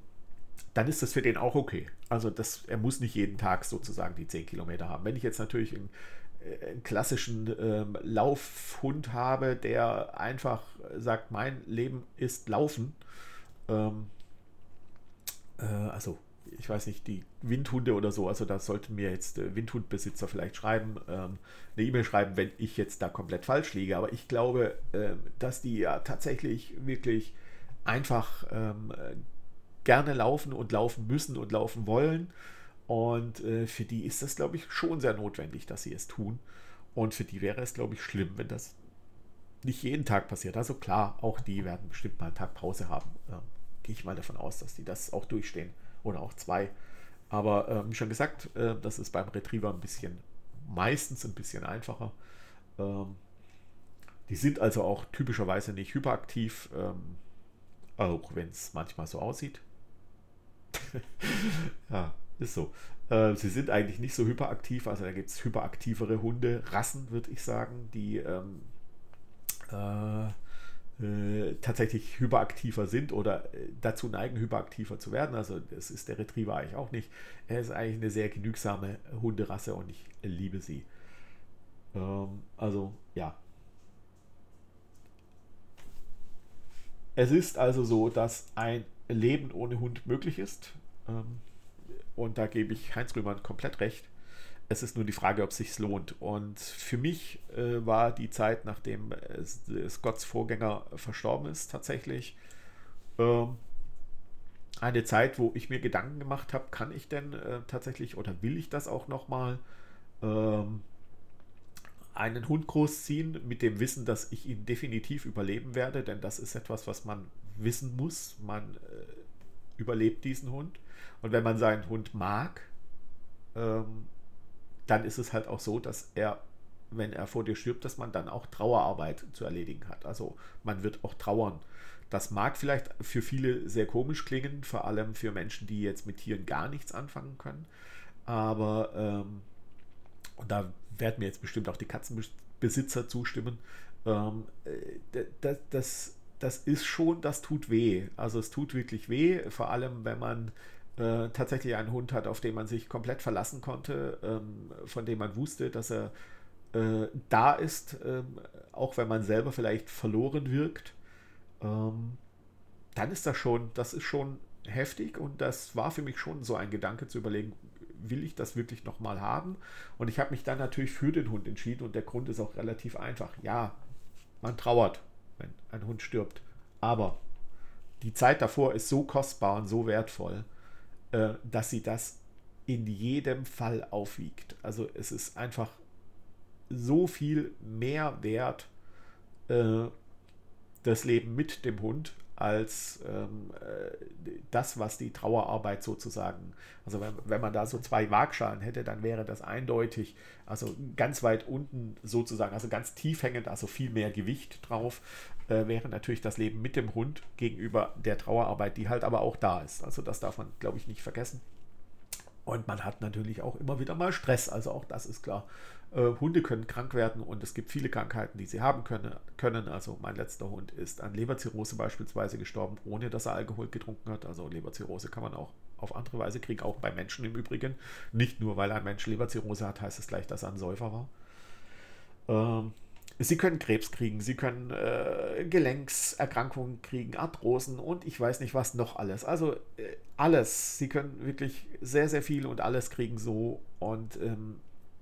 dann ist das für den auch okay. Also das, er muss nicht jeden Tag sozusagen die 10 Kilometer haben. Wenn ich jetzt natürlich einen, äh, einen klassischen ähm, Laufhund habe, der einfach sagt, mein Leben ist Laufen, ähm, äh, also ich weiß nicht, die Windhunde oder so, also da sollten mir jetzt äh, Windhundbesitzer vielleicht schreiben, ähm, eine E-Mail schreiben, wenn ich jetzt da komplett falsch liege. Aber ich glaube, äh, dass die ja tatsächlich wirklich einfach ähm, gerne laufen und laufen müssen und laufen wollen. Und äh, für die ist das, glaube ich, schon sehr notwendig, dass sie es tun. Und für die wäre es, glaube ich, schlimm, wenn das nicht jeden Tag passiert. Also klar, auch die werden bestimmt mal einen Tag Pause haben. Ähm, Gehe ich mal davon aus, dass die das auch durchstehen. Oder auch zwei. Aber ähm, wie schon gesagt, äh, das ist beim Retriever ein bisschen, meistens ein bisschen einfacher. Ähm, die sind also auch typischerweise nicht hyperaktiv, ähm, auch wenn es manchmal so aussieht. *laughs* ja, ist so. Äh, sie sind eigentlich nicht so hyperaktiv, also da gibt es hyperaktivere Hunde, Rassen, würde ich sagen, die ähm, äh, äh, tatsächlich hyperaktiver sind oder äh, dazu neigen, hyperaktiver zu werden. Also das ist der Retriever eigentlich auch nicht. Er ist eigentlich eine sehr genügsame Hunderasse und ich liebe sie. Ähm, also ja. Es ist also so, dass ein Leben ohne Hund möglich ist. Ähm, und da gebe ich Heinz Rühmann komplett recht. Es ist nur die Frage, ob es sich lohnt. Und für mich äh, war die Zeit, nachdem äh, Scotts Vorgänger verstorben ist, tatsächlich ähm, eine Zeit, wo ich mir Gedanken gemacht habe, kann ich denn äh, tatsächlich oder will ich das auch nochmal ähm, einen Hund großziehen mit dem Wissen, dass ich ihn definitiv überleben werde, denn das ist etwas, was man wissen muss. Man äh, überlebt diesen Hund. Und wenn man seinen Hund mag, ähm, dann ist es halt auch so, dass er, wenn er vor dir stirbt, dass man dann auch Trauerarbeit zu erledigen hat. Also man wird auch trauern. Das mag vielleicht für viele sehr komisch klingen, vor allem für Menschen, die jetzt mit Tieren gar nichts anfangen können. Aber, ähm, und da werden mir jetzt bestimmt auch die Katzenbesitzer zustimmen, ähm, äh, das, das, das ist schon, das tut weh. Also es tut wirklich weh, vor allem wenn man äh, tatsächlich einen Hund hat, auf den man sich komplett verlassen konnte, ähm, von dem man wusste, dass er äh, da ist, ähm, auch wenn man selber vielleicht verloren wirkt, ähm, dann ist das schon, das ist schon heftig und das war für mich schon so ein Gedanke zu überlegen, will ich das wirklich nochmal haben? Und ich habe mich dann natürlich für den Hund entschieden und der Grund ist auch relativ einfach. Ja, man trauert, wenn ein Hund stirbt. Aber die Zeit davor ist so kostbar und so wertvoll, äh, dass sie das in jedem Fall aufwiegt. Also es ist einfach so viel mehr wert, äh, das Leben mit dem Hund, als ähm, äh, das, was die Trauerarbeit sozusagen, also wenn, wenn man da so zwei Waagschalen hätte, dann wäre das eindeutig, also ganz weit unten sozusagen, also ganz tief hängend, also viel mehr Gewicht drauf, äh, wäre natürlich das Leben mit dem Hund gegenüber der Trauerarbeit, die halt aber auch da ist. Also das darf man, glaube ich, nicht vergessen. Und man hat natürlich auch immer wieder mal Stress, also auch das ist klar. Äh, Hunde können krank werden und es gibt viele Krankheiten, die sie haben können, können. Also mein letzter Hund ist an Leberzirrhose beispielsweise gestorben, ohne dass er Alkohol getrunken hat. Also Leberzirrhose kann man auch auf andere Weise kriegen, auch bei Menschen im Übrigen. Nicht nur, weil ein Mensch Leberzirrhose hat, heißt es gleich, dass er ein Säufer war. Ähm, Sie können Krebs kriegen, Sie können äh, Gelenkserkrankungen kriegen, Arthrosen und ich weiß nicht was noch alles. Also äh, alles. Sie können wirklich sehr, sehr viel und alles kriegen so. Und ähm,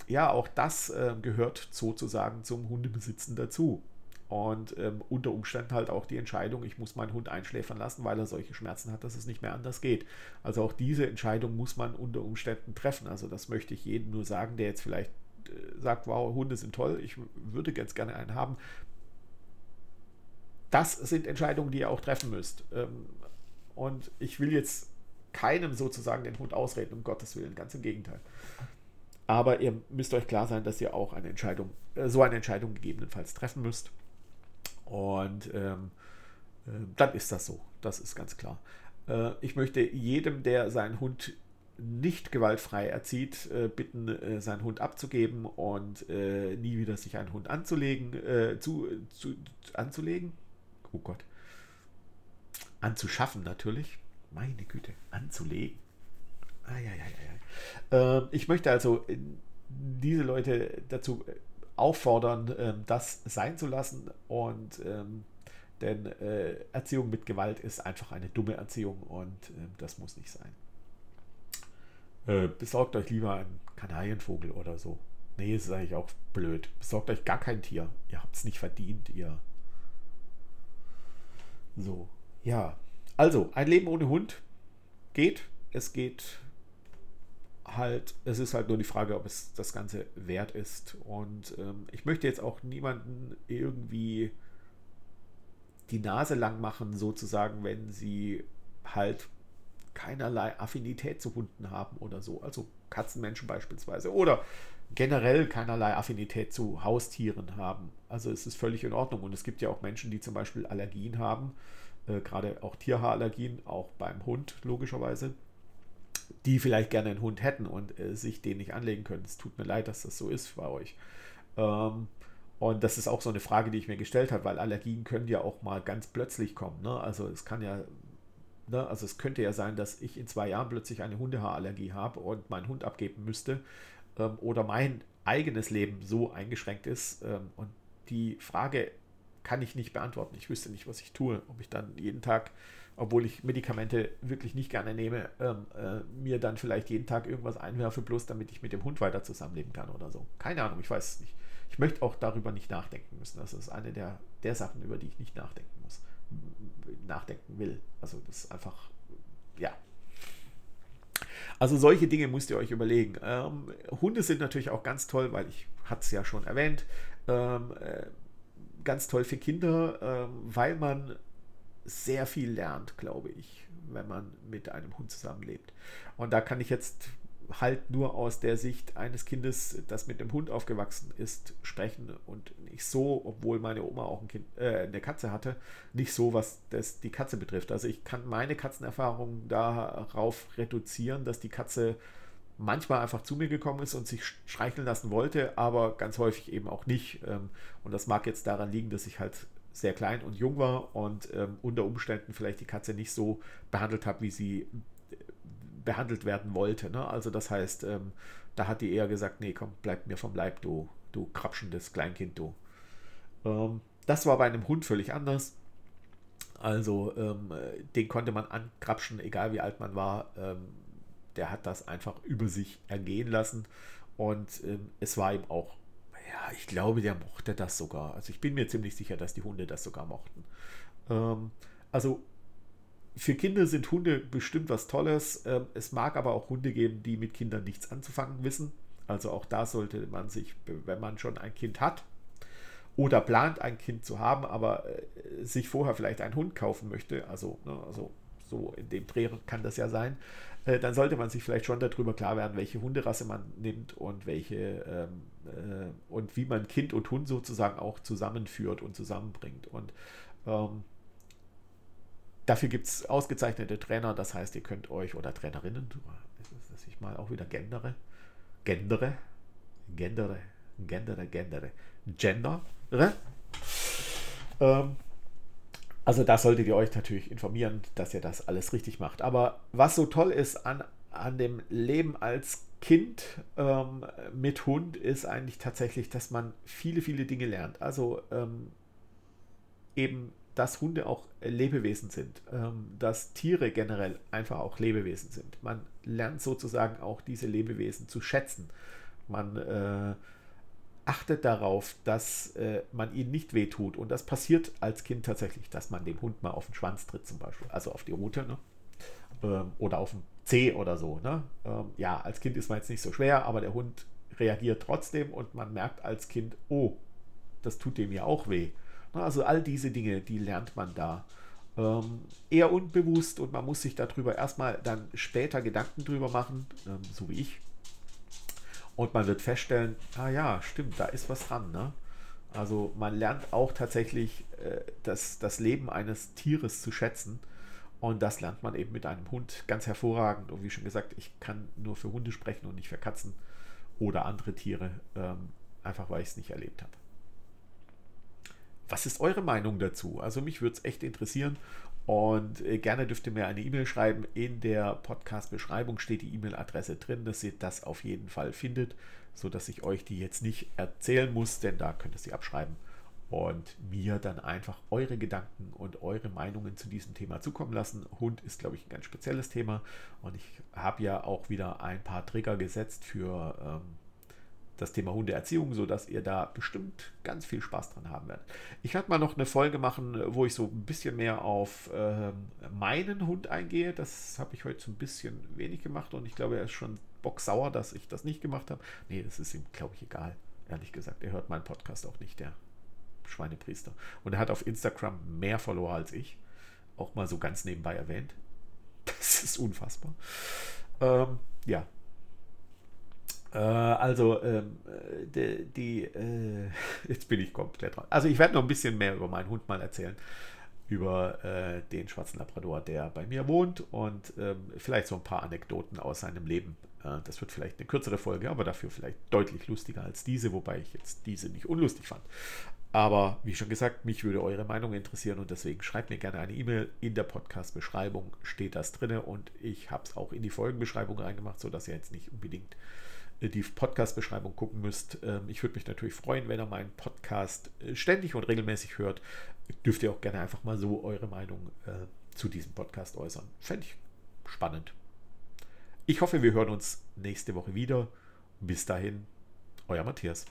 ja, auch das äh, gehört sozusagen zum Hundebesitzen dazu. Und ähm, unter Umständen halt auch die Entscheidung, ich muss meinen Hund einschläfern lassen, weil er solche Schmerzen hat, dass es nicht mehr anders geht. Also auch diese Entscheidung muss man unter Umständen treffen. Also das möchte ich jedem nur sagen, der jetzt vielleicht sagt, wow, Hunde sind toll, ich würde ganz gerne einen haben. Das sind Entscheidungen, die ihr auch treffen müsst. Ähm, und ich will jetzt keinem sozusagen den Hund ausreden, um Gottes Willen, ganz im Gegenteil. Aber ihr müsst euch klar sein, dass ihr auch eine Entscheidung, äh, so eine Entscheidung gegebenenfalls treffen müsst. Und ähm, äh, dann ist das so. Das ist ganz klar. Äh, ich möchte jedem, der seinen Hund nicht gewaltfrei erzieht, äh, bitten, äh, seinen Hund abzugeben und äh, nie wieder sich einen Hund anzulegen, zu, zu, anzulegen. Oh Gott. Anzuschaffen natürlich. Meine Güte, anzulegen. Ah, ja, ja, ja. Ähm, ich möchte also äh, diese Leute dazu äh, auffordern, ähm, das sein zu lassen und ähm, denn äh, Erziehung mit Gewalt ist einfach eine dumme Erziehung und das muss nicht sein. Besorgt euch lieber einen Kanarienvogel oder so. Nee, ist eigentlich auch blöd. Besorgt euch gar kein Tier. Ihr habt es nicht verdient, ihr. So, ja. Also, ein Leben ohne Hund geht. Es geht halt, es ist halt nur die Frage, ob es das Ganze wert ist. Und ähm, ich möchte jetzt auch niemanden irgendwie die Nase lang machen, sozusagen, wenn sie halt keinerlei Affinität zu Hunden haben oder so. Also Katzenmenschen beispielsweise. Oder generell keinerlei Affinität zu Haustieren haben. Also es ist völlig in Ordnung. Und es gibt ja auch Menschen, die zum Beispiel Allergien haben. Äh, gerade auch Tierhaarallergien, auch beim Hund logischerweise die vielleicht gerne einen Hund hätten und äh, sich den nicht anlegen können. Es tut mir leid, dass das so ist bei euch. Ähm, und das ist auch so eine Frage, die ich mir gestellt habe, weil Allergien können ja auch mal ganz plötzlich kommen. Ne? Also es kann ja, ne? also es könnte ja sein, dass ich in zwei Jahren plötzlich eine Hundehaarallergie habe und meinen Hund abgeben müsste ähm, oder mein eigenes Leben so eingeschränkt ist. Ähm, und die Frage kann ich nicht beantworten. Ich wüsste nicht, was ich tue. Ob ich dann jeden Tag obwohl ich Medikamente wirklich nicht gerne nehme, ähm, äh, mir dann vielleicht jeden Tag irgendwas einwerfe, bloß damit ich mit dem Hund weiter zusammenleben kann oder so. Keine Ahnung, ich weiß es nicht. Ich möchte auch darüber nicht nachdenken müssen. Das ist eine der, der Sachen, über die ich nicht nachdenken muss, nachdenken will. Also das ist einfach, ja. Also solche Dinge müsst ihr euch überlegen. Ähm, Hunde sind natürlich auch ganz toll, weil ich hatte es ja schon erwähnt. Ähm, äh, ganz toll für Kinder, ähm, weil man sehr viel lernt, glaube ich, wenn man mit einem Hund zusammenlebt. Und da kann ich jetzt halt nur aus der Sicht eines Kindes, das mit einem Hund aufgewachsen ist, sprechen und nicht so, obwohl meine Oma auch ein kind, äh, eine Katze hatte, nicht so, was das die Katze betrifft. Also ich kann meine Katzenerfahrung darauf reduzieren, dass die Katze manchmal einfach zu mir gekommen ist und sich streicheln lassen wollte, aber ganz häufig eben auch nicht. Ähm, und das mag jetzt daran liegen, dass ich halt sehr klein und jung war und ähm, unter Umständen vielleicht die Katze nicht so behandelt habe, wie sie behandelt werden wollte. Ne? Also das heißt, ähm, da hat die eher gesagt, nee, komm, bleib mir vom Leib, du, du krapschendes Kleinkind, du. Ähm, das war bei einem Hund völlig anders. Also ähm, den konnte man ankrapschen, egal wie alt man war. Ähm, der hat das einfach über sich ergehen lassen. Und ähm, es war ihm auch, ja, ich glaube, der mochte das sogar. Also ich bin mir ziemlich sicher, dass die Hunde das sogar mochten. Ähm, also für Kinder sind Hunde bestimmt was Tolles. Ähm, es mag aber auch Hunde geben, die mit Kindern nichts anzufangen wissen. Also auch da sollte man sich, wenn man schon ein Kind hat oder plant, ein Kind zu haben, aber äh, sich vorher vielleicht einen Hund kaufen möchte, also, ne, also so in dem Dreh kann das ja sein, äh, dann sollte man sich vielleicht schon darüber klar werden, welche Hunderasse man nimmt und welche ähm, äh, und wie man Kind und Hund sozusagen auch zusammenführt und zusammenbringt. Und ähm, dafür gibt es ausgezeichnete Trainer, das heißt, ihr könnt euch oder Trainerinnen, dass ich mal auch wieder gendere, gendere, gendere, gendere, gendere, gender, ähm, also da solltet ihr euch natürlich informieren, dass ihr das alles richtig macht. Aber was so toll ist an, an dem Leben als Kind ähm, mit Hund, ist eigentlich tatsächlich, dass man viele, viele Dinge lernt. Also ähm, eben, dass Hunde auch Lebewesen sind, ähm, dass Tiere generell einfach auch Lebewesen sind. Man lernt sozusagen auch diese Lebewesen zu schätzen. Man äh, achtet darauf, dass äh, man ihnen nicht wehtut. Und das passiert als Kind tatsächlich, dass man dem Hund mal auf den Schwanz tritt, zum Beispiel. Also auf die Rute, ne? ähm, oder auf den Zeh oder so. Ne? Ähm, ja, als Kind ist man jetzt nicht so schwer, aber der Hund reagiert trotzdem und man merkt als Kind, oh, das tut dem ja auch weh. Ne? Also all diese Dinge, die lernt man da. Ähm, eher unbewusst und man muss sich darüber erstmal dann später Gedanken drüber machen, ähm, so wie ich und man wird feststellen, ah ja, stimmt, da ist was dran. Ne? Also man lernt auch tatsächlich äh, das, das Leben eines Tieres zu schätzen. Und das lernt man eben mit einem Hund ganz hervorragend. Und wie schon gesagt, ich kann nur für Hunde sprechen und nicht für Katzen oder andere Tiere, ähm, einfach weil ich es nicht erlebt habe. Was ist eure Meinung dazu? Also mich würde es echt interessieren. Und äh, gerne dürft ihr mir eine E-Mail schreiben. In der Podcast-Beschreibung steht die E-Mail-Adresse drin, dass ihr das auf jeden Fall findet, sodass ich euch die jetzt nicht erzählen muss, denn da könnt ihr sie abschreiben und mir dann einfach eure Gedanken und eure Meinungen zu diesem Thema zukommen lassen. Hund ist, glaube ich, ein ganz spezielles Thema und ich habe ja auch wieder ein paar Trigger gesetzt für ähm, das Thema Hundeerziehung, sodass ihr da bestimmt ganz viel Spaß dran haben werdet. Ich werde mal noch eine Folge machen, wo ich so ein bisschen mehr auf äh, meinen Hund eingehe. Das habe ich heute so ein bisschen wenig gemacht und ich glaube, er ist schon bocksauer, dass ich das nicht gemacht habe. Nee, das ist ihm, glaube ich, egal. Ehrlich gesagt, er hört meinen Podcast auch nicht, der Schweinepriester. Und er hat auf Instagram mehr Follower als ich. Auch mal so ganz nebenbei erwähnt. *laughs* Das ist unfassbar. Ähm, ja, also, ähm, die, die äh, *laughs* jetzt bin ich komplett dran. Also, ich werde noch ein bisschen mehr über meinen Hund mal erzählen. Über äh, den schwarzen Labrador, der bei mir wohnt und ähm, vielleicht so ein paar Anekdoten aus seinem Leben. Äh, das wird vielleicht eine kürzere Folge, aber dafür vielleicht deutlich lustiger als diese, wobei ich jetzt diese nicht unlustig fand. Aber wie schon gesagt, mich würde eure Meinung interessieren und deswegen schreibt mir gerne eine E-Mail. In der Podcast-Beschreibung steht das drin und ich habe es auch in die Folgenbeschreibung reingemacht, sodass ihr jetzt nicht unbedingt die Podcast-Beschreibung gucken müsst. Ähm, ich würde mich natürlich freuen, wenn ihr meinen Podcast äh, ständig und regelmäßig hört. Dürft ihr auch gerne einfach mal so eure Meinung äh, zu diesem Podcast äußern. Fände ich spannend. Ich hoffe, wir hören uns nächste Woche wieder. Bis dahin, euer Matthias.